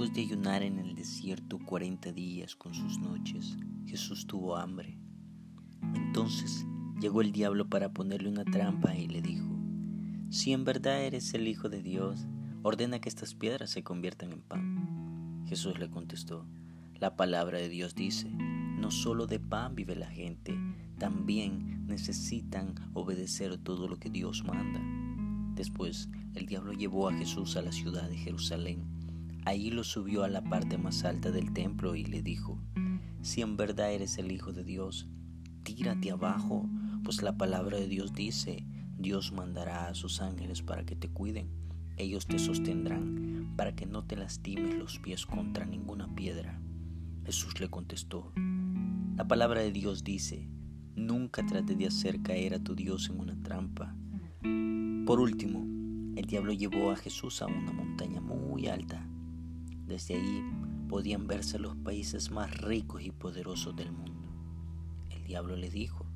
Después de ayunar en el desierto cuarenta días con sus noches, Jesús tuvo hambre. Entonces llegó el diablo para ponerle una trampa y le dijo, Si en verdad eres el Hijo de Dios, ordena que estas piedras se conviertan en pan. Jesús le contestó, La palabra de Dios dice, no solo de pan vive la gente, también necesitan obedecer todo lo que Dios manda. Después, el diablo llevó a Jesús a la ciudad de Jerusalén Allí lo subió a la parte más alta del templo y le dijo, si en verdad eres el Hijo de Dios, tírate abajo, pues la palabra de Dios dice, Dios mandará a sus ángeles para que te cuiden, ellos te sostendrán para que no te lastimes los pies contra ninguna piedra. Jesús le contestó, la palabra de Dios dice, nunca trate de hacer caer a tu Dios en una trampa. Por último, el diablo llevó a Jesús a una montaña muy alta desde ahí podían verse los países más ricos y poderosos del mundo. El diablo le dijo,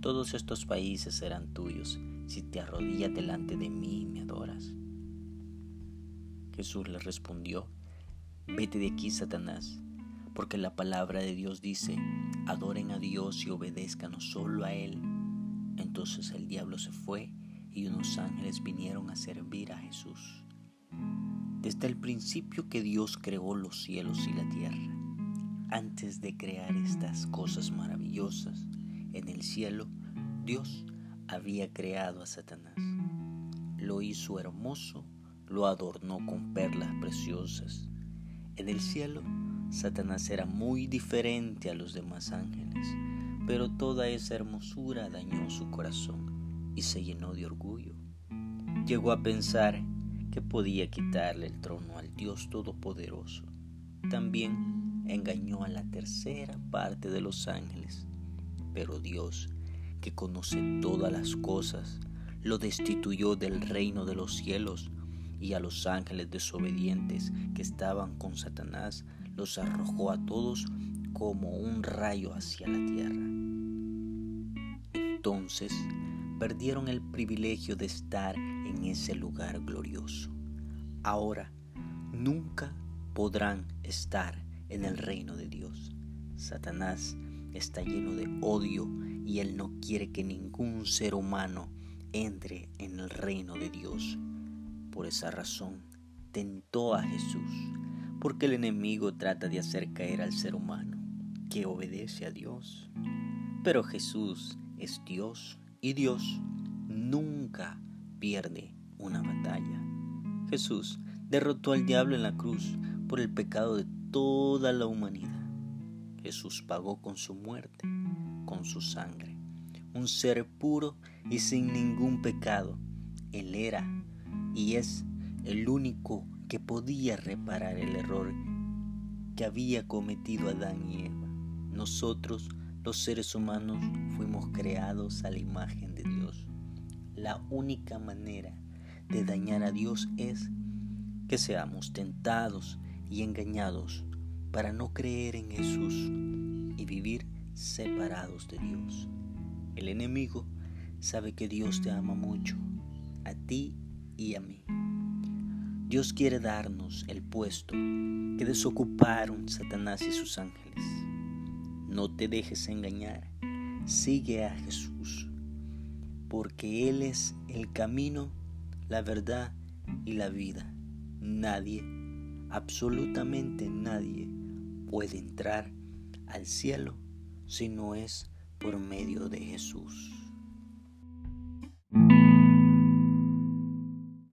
todos estos países serán tuyos si te arrodillas delante de mí y me adoras. Jesús le respondió, vete de aquí, Satanás, porque la palabra de Dios dice, adoren a Dios y obedezcan solo a Él. Entonces el diablo se fue y unos ángeles vinieron a servir a Jesús desde el principio que Dios creó los cielos y la tierra. Antes de crear estas cosas maravillosas en el cielo, Dios había creado a Satanás. Lo hizo hermoso, lo adornó con perlas preciosas. En el cielo, Satanás era muy diferente a los demás ángeles, pero toda esa hermosura dañó su corazón y se llenó de orgullo. Llegó a pensar que podía quitarle el trono al Dios Todopoderoso. También engañó a la tercera parte de los ángeles. Pero Dios, que conoce todas las cosas, lo destituyó del reino de los cielos y a los ángeles desobedientes que estaban con Satanás los arrojó a todos como un rayo hacia la tierra. Entonces perdieron el privilegio de estar en ese lugar glorioso. Ahora nunca podrán estar en el reino de Dios. Satanás está lleno de odio y él no quiere que ningún ser humano entre en el reino de Dios. Por esa razón tentó a Jesús, porque el enemigo trata de hacer caer al ser humano que obedece a Dios. Pero Jesús es Dios y Dios nunca pierde una batalla. Jesús derrotó al diablo en la cruz por el pecado de toda la humanidad. Jesús pagó con su muerte, con su sangre. Un ser puro y sin ningún pecado. Él era y es el único que podía reparar el error que había cometido Adán y Eva. Nosotros, los seres humanos, fuimos creados a la imagen de Dios. La única manera de dañar a Dios es que seamos tentados y engañados para no creer en Jesús y vivir separados de Dios. El enemigo sabe que Dios te ama mucho, a ti y a mí. Dios quiere darnos el puesto que desocuparon Satanás y sus ángeles. No te dejes engañar, sigue a Jesús, porque Él es el camino la verdad y la vida. Nadie, absolutamente nadie, puede entrar al cielo si no es por medio de Jesús.